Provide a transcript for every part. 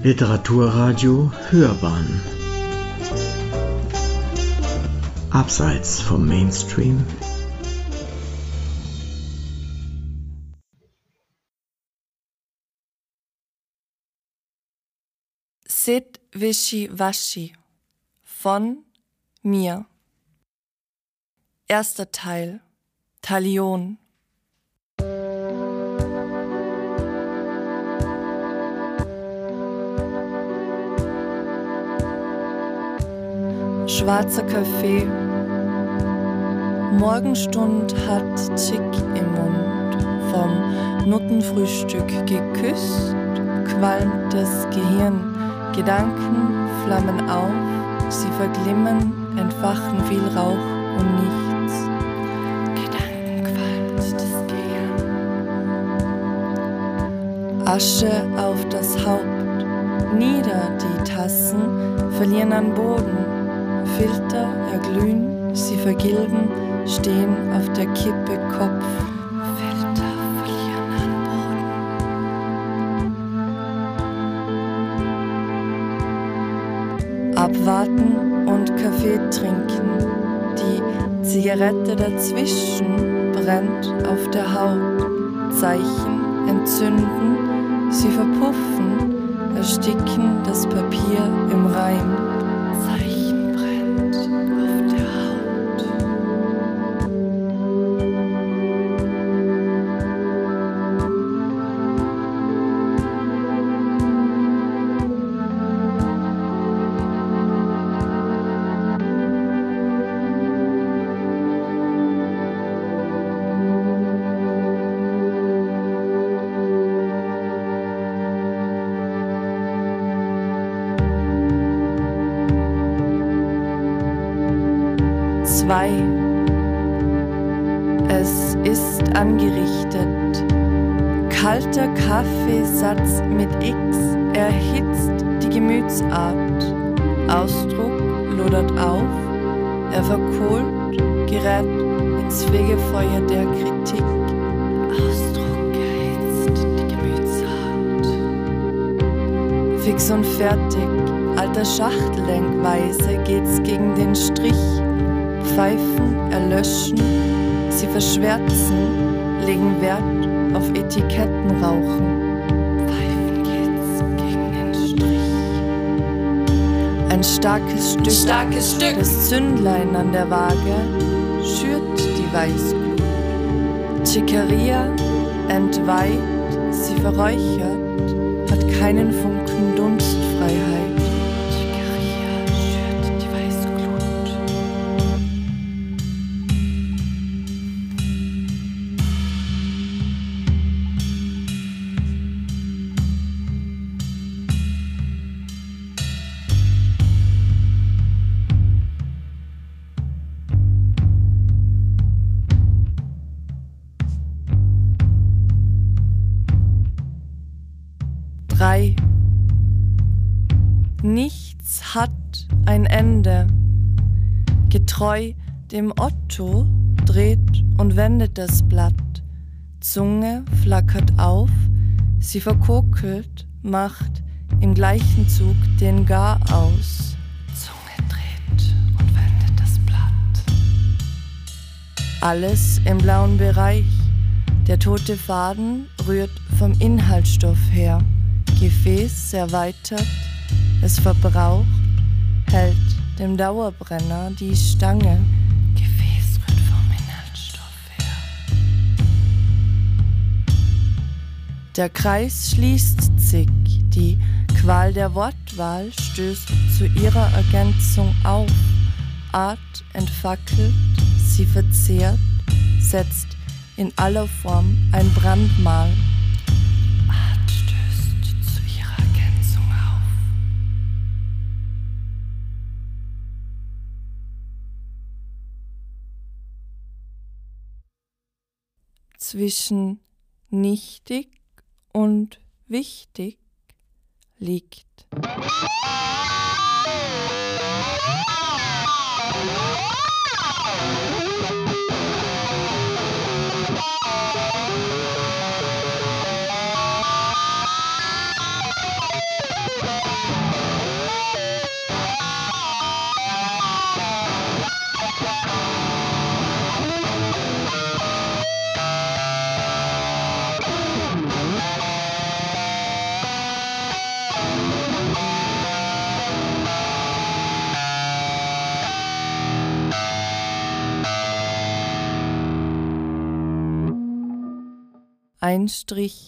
Literaturradio Hörbahn. Abseits vom Mainstream. Sid Wischi Waschi. Von mir. Erster Teil. Talion Schwarzer Kaffee. Morgenstund hat Zick im Mund. Vom Nuttenfrühstück geküsst, qualmt das Gehirn, Gedanken flammen auf, sie verglimmen, entfachen viel Rauch und nichts. Gedanken qualmt das Gehirn. Asche auf das Haupt, nieder die Tassen, verlieren an Boden, Filter erglühen, sie vergilben, stehen auf der Kippe Kopf. Filter verlieren an Boden. Abwarten und Kaffee trinken. Die Zigarette dazwischen brennt auf der Haut. Zeichen entzünden, sie verpuffen, ersticken das Papier im Reim. 2. Es ist angerichtet. Kalter Kaffeesatz mit X erhitzt die Gemütsart. Ausdruck lodert auf, er verkohlt, gerät ins Fegefeuer der Kritik. Ausdruck erhitzt die Gemütsart. Fix und fertig, alter Schachtlenkweise geht's gegen den Strich Pfeifen erlöschen, sie verschwärzen, legen Wert auf Etikettenrauchen. Pfeifen geht's gegen den Strich. Ein starkes Stück, Starkes Stück. das Zündlein an der Waage schürt die Weißglut. Chicaria entweiht, sie verräuchert, hat keinen Funken Getreu dem Otto dreht und wendet das Blatt. Zunge flackert auf, sie verkokelt, macht im gleichen Zug den Gar aus. Zunge dreht und wendet das Blatt. Alles im blauen Bereich. Der tote Faden rührt vom Inhaltsstoff her. Gefäß erweitert, es verbraucht, hält dem Dauerbrenner die Stange. Gefäß rührt vom Inhaltsstoff her. Der Kreis schließt sich, die Qual der Wortwahl stößt zu ihrer Ergänzung auf. Art entfackelt, sie verzehrt, setzt in aller Form ein Brandmal. Zwischen nichtig und wichtig liegt. Ein Strich.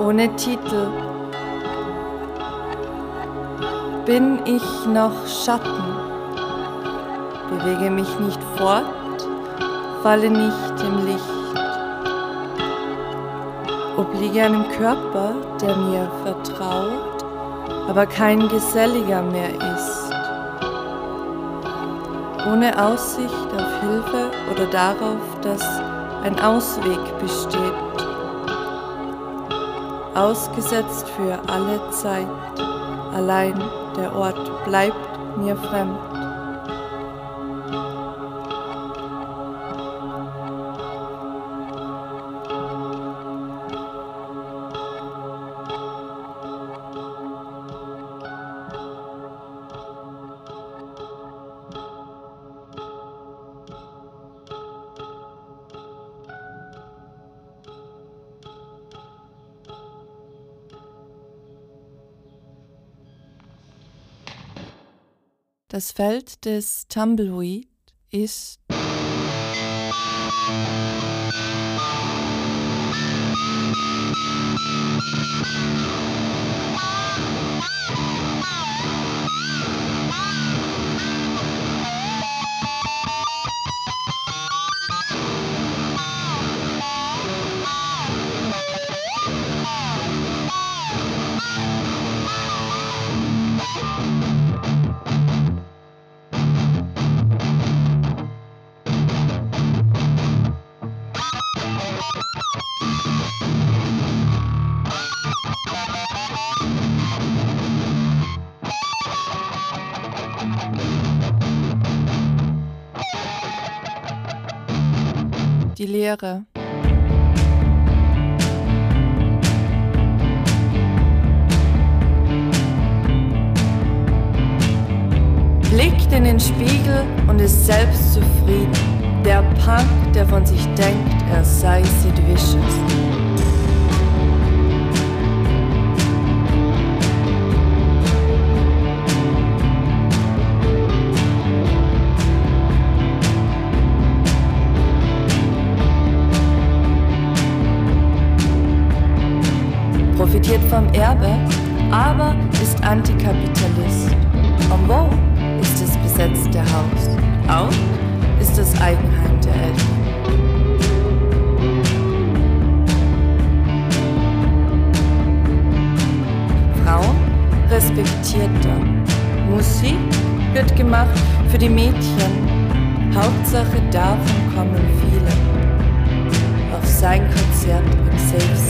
Ohne Titel. Bin ich noch Schatten? Bewege mich nicht fort, falle nicht im Licht. Obliege einem Körper, der mir vertraut, aber kein geselliger mehr ist. Ohne Aussicht auf Hilfe oder darauf, dass ein Ausweg besteht ausgesetzt für alle Zeit. Allein der Ort bleibt mir fremd. Das Feld des Tumbleweed ist Leere. Blickt in den Spiegel und ist selbst zufrieden. Der Punk, der von sich denkt, er sei Sid Vicious. Profitiert vom Erbe, aber ist Antikapitalist. En wo ist das besetzte Haus. Auch ist das Eigenheim der Eltern. Frauen respektierter. Musik wird gemacht für die Mädchen. Hauptsache davon kommen viele auf sein Konzert im Safe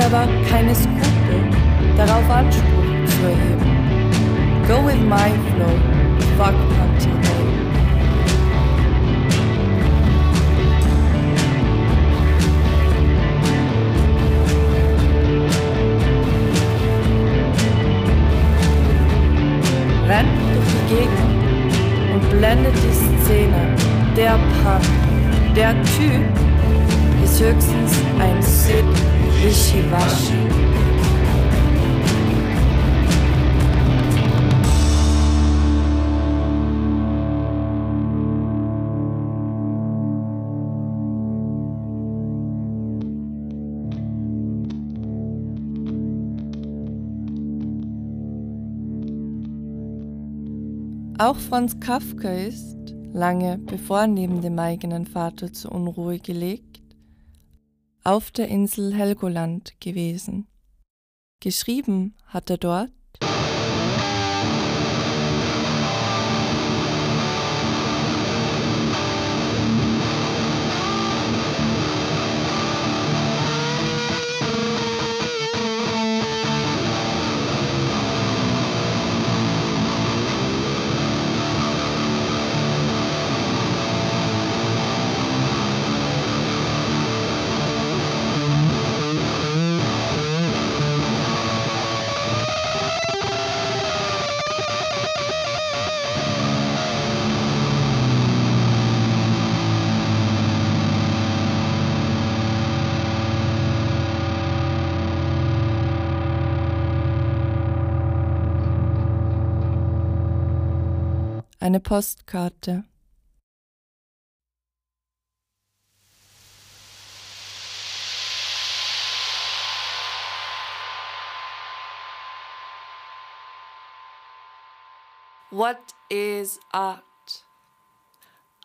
aber keine Skrupel, darauf Anspruch zu erheben. Go with my flow, fuck Hunting rennt durch die Gegend und blendet die Szene. Der Punk, der Typ, ist höchstens ein Sid Wischiwaschi. Auch Franz Kafka ist, lange bevor neben dem eigenen Vater zur Unruhe gelegt, auf der Insel Helgoland gewesen. Geschrieben hat er dort eine Postkarte. What is art?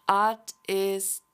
Art is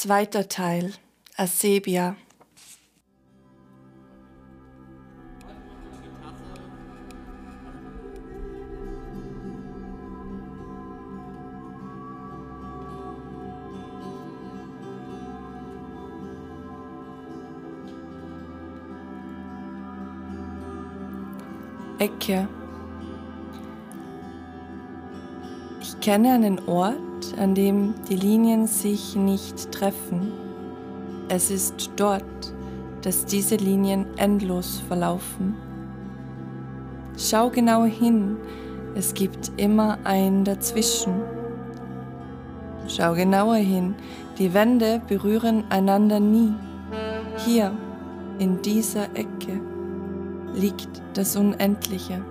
Zweiter Teil Asebia Ecke. Kenne einen Ort, an dem die Linien sich nicht treffen. Es ist dort, dass diese Linien endlos verlaufen. Schau genau hin, es gibt immer ein dazwischen. Schau genauer hin, die Wände berühren einander nie. Hier, in dieser Ecke liegt das Unendliche.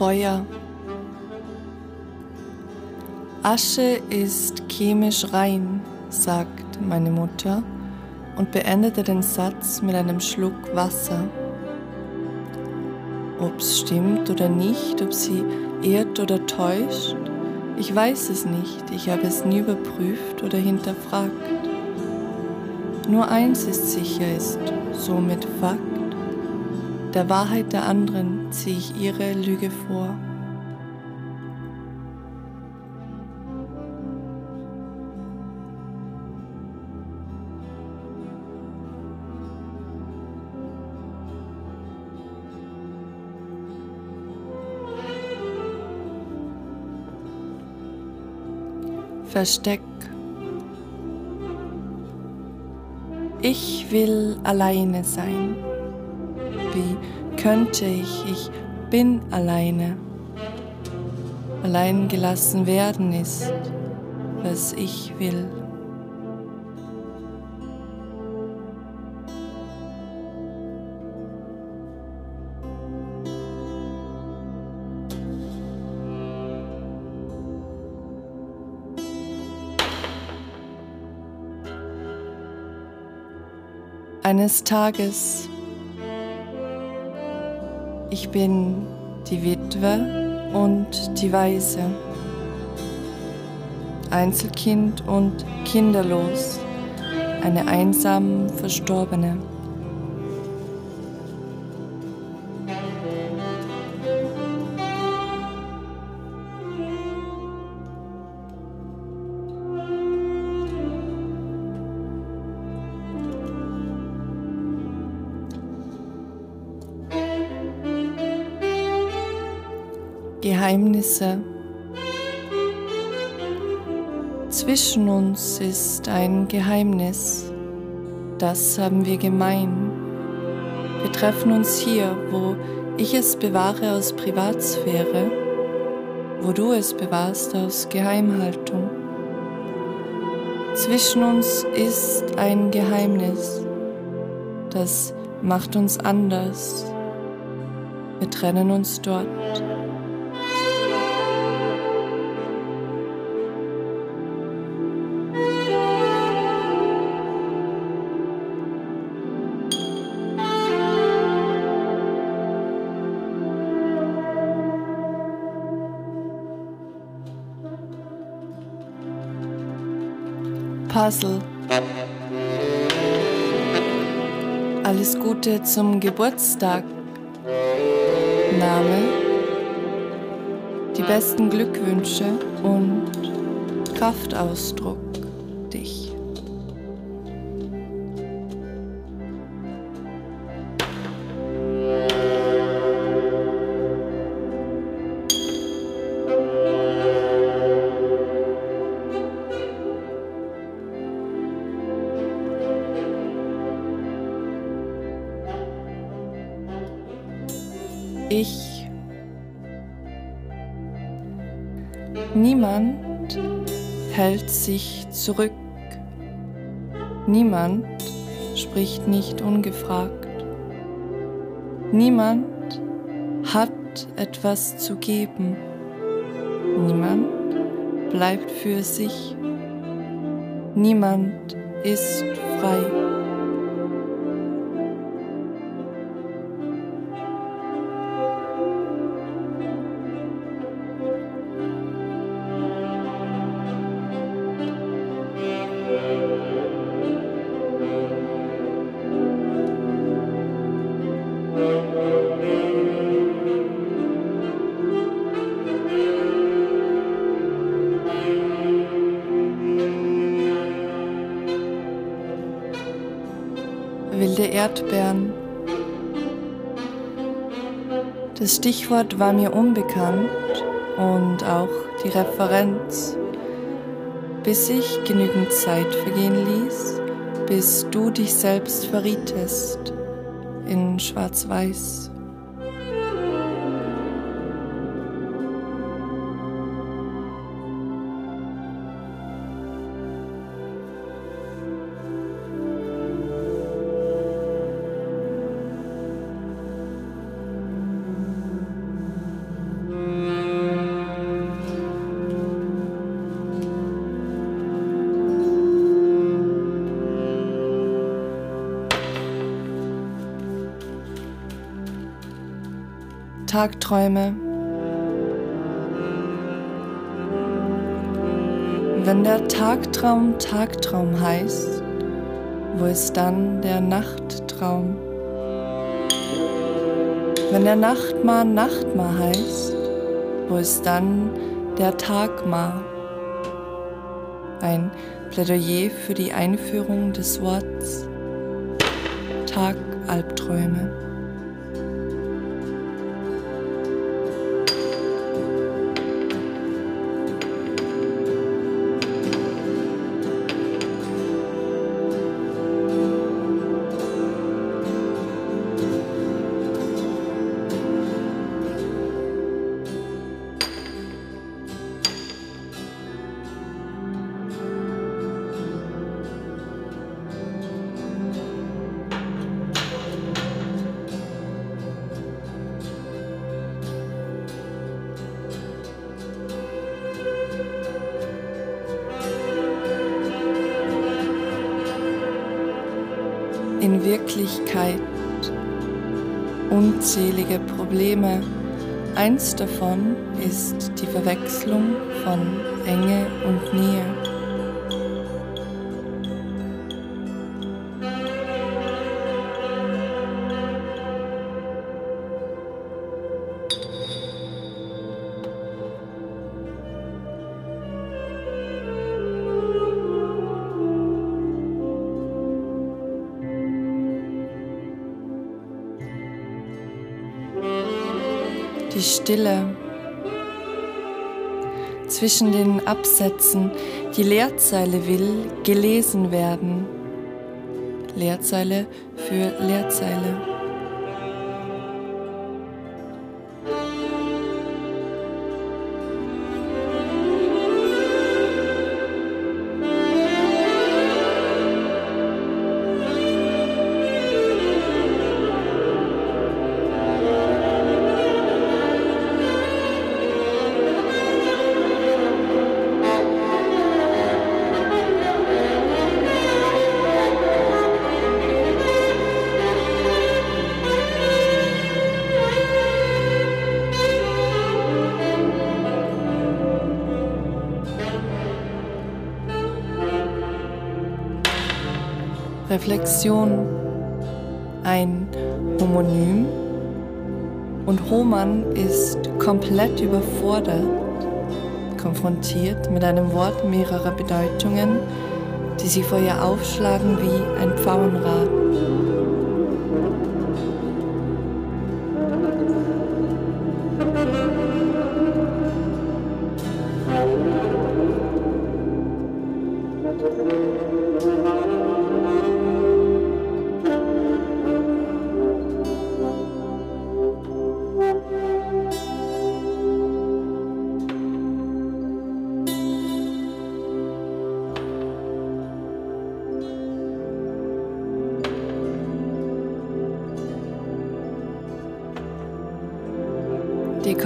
Feuer. Asche ist chemisch rein, sagt meine Mutter und beendete den Satz mit einem Schluck Wasser. Ob's stimmt oder nicht, ob sie irrt oder täuscht, ich weiß es nicht, ich habe es nie überprüft oder hinterfragt. Nur eins ist sicher, ist somit Fakt. Der Wahrheit der anderen ziehe ich ihre Lüge vor. Versteck. Ich will alleine sein. Wie könnte ich? Ich bin alleine. Allein gelassen werden ist, was ich will. Eines Tages ich bin die Witwe und die Waise, Einzelkind und kinderlos, eine einsam Verstorbene. Geheimnisse. Zwischen uns ist ein Geheimnis, das haben wir gemein. Wir treffen uns hier, wo ich es bewahre aus Privatsphäre, wo du es bewahrst aus Geheimhaltung. Zwischen uns ist ein Geheimnis, das macht uns anders. Wir trennen uns dort. Puzzle. Alles Gute zum Geburtstag. Name. Die besten Glückwünsche und Kraftausdruck. Niemand hält sich zurück. Niemand spricht nicht ungefragt. Niemand hat etwas zu geben. Niemand bleibt für sich. Niemand ist frei. Das Stichwort war mir unbekannt und auch die Referenz, bis ich genügend Zeit vergehen ließ, bis du dich selbst verrietest in Schwarz-Weiß. Tagträume. Wenn der Tagtraum Tagtraum heißt, wo ist dann der Nachttraum? Wenn der Nachtmar Nachtmar heißt, wo ist dann der Tagmar? Ein Plädoyer für die Einführung des Worts Tagalbträume. In Wirklichkeit unzählige Probleme. Eins davon ist die Verwechslung von Enge und Nähe. Die Stille zwischen den Absätzen. Die Leerzeile will gelesen werden. Leerzeile für Leerzeile. Reflexion, ein Homonym und Hohmann ist komplett überfordert, konfrontiert mit einem Wort mehrerer Bedeutungen, die sie vor ihr aufschlagen wie ein Pfauenrad.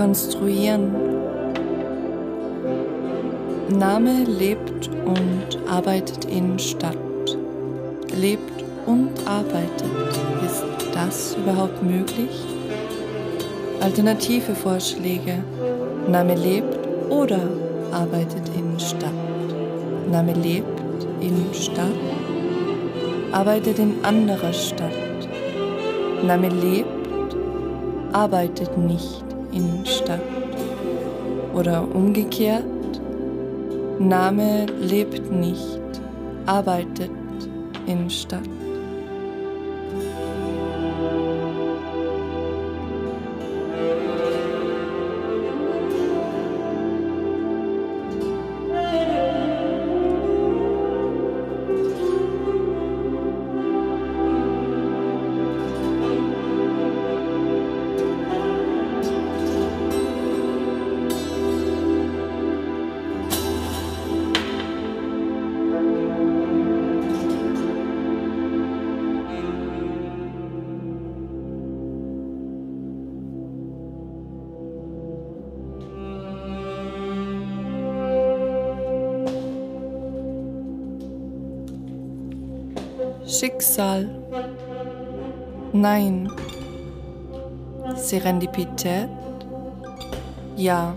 Dekonstruieren. Name lebt und arbeitet in Stadt. Lebt und arbeitet. Ist das überhaupt möglich? Alternative Vorschläge. Name lebt oder arbeitet in Stadt. Name lebt in Stadt, arbeitet in anderer Stadt. Name lebt, arbeitet nicht in Stadt. Oder umgekehrt, Name lebt nicht, arbeitet in Schicksal. Nein. Serendipität? Ja.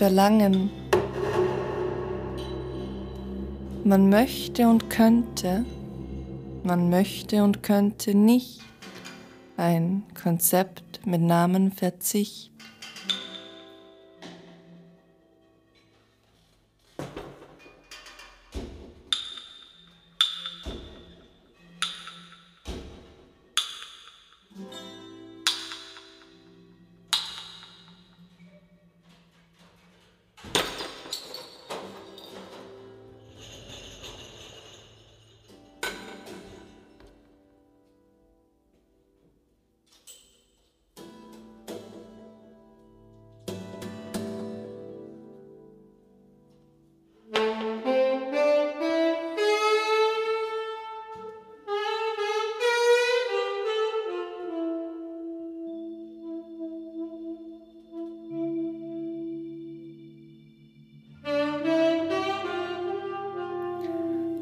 Verlangen. Man möchte und könnte, man möchte und könnte nicht ein Konzept mit Namen Verzicht.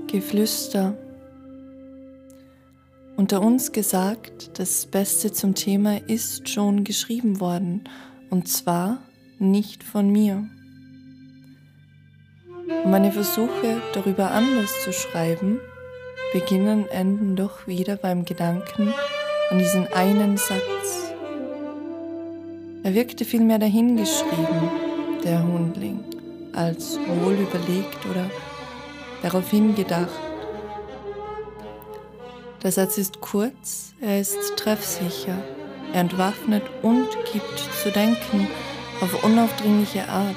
Geflüster. Unter uns gesagt, das Beste zum Thema ist schon geschrieben worden, und zwar nicht von mir. meine Versuche, darüber anders zu schreiben, beginnen, enden doch wieder beim Gedanken an diesen einen Satz. Er wirkte vielmehr dahingeschrieben, der Hundling, als wohl überlegt oder darauf hingedacht. Der Satz ist kurz, er ist treffsicher, er entwaffnet und gibt zu denken auf unaufdringliche Art.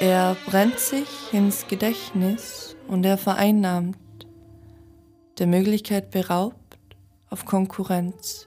Er brennt sich ins Gedächtnis und er vereinnahmt, der Möglichkeit beraubt auf Konkurrenz.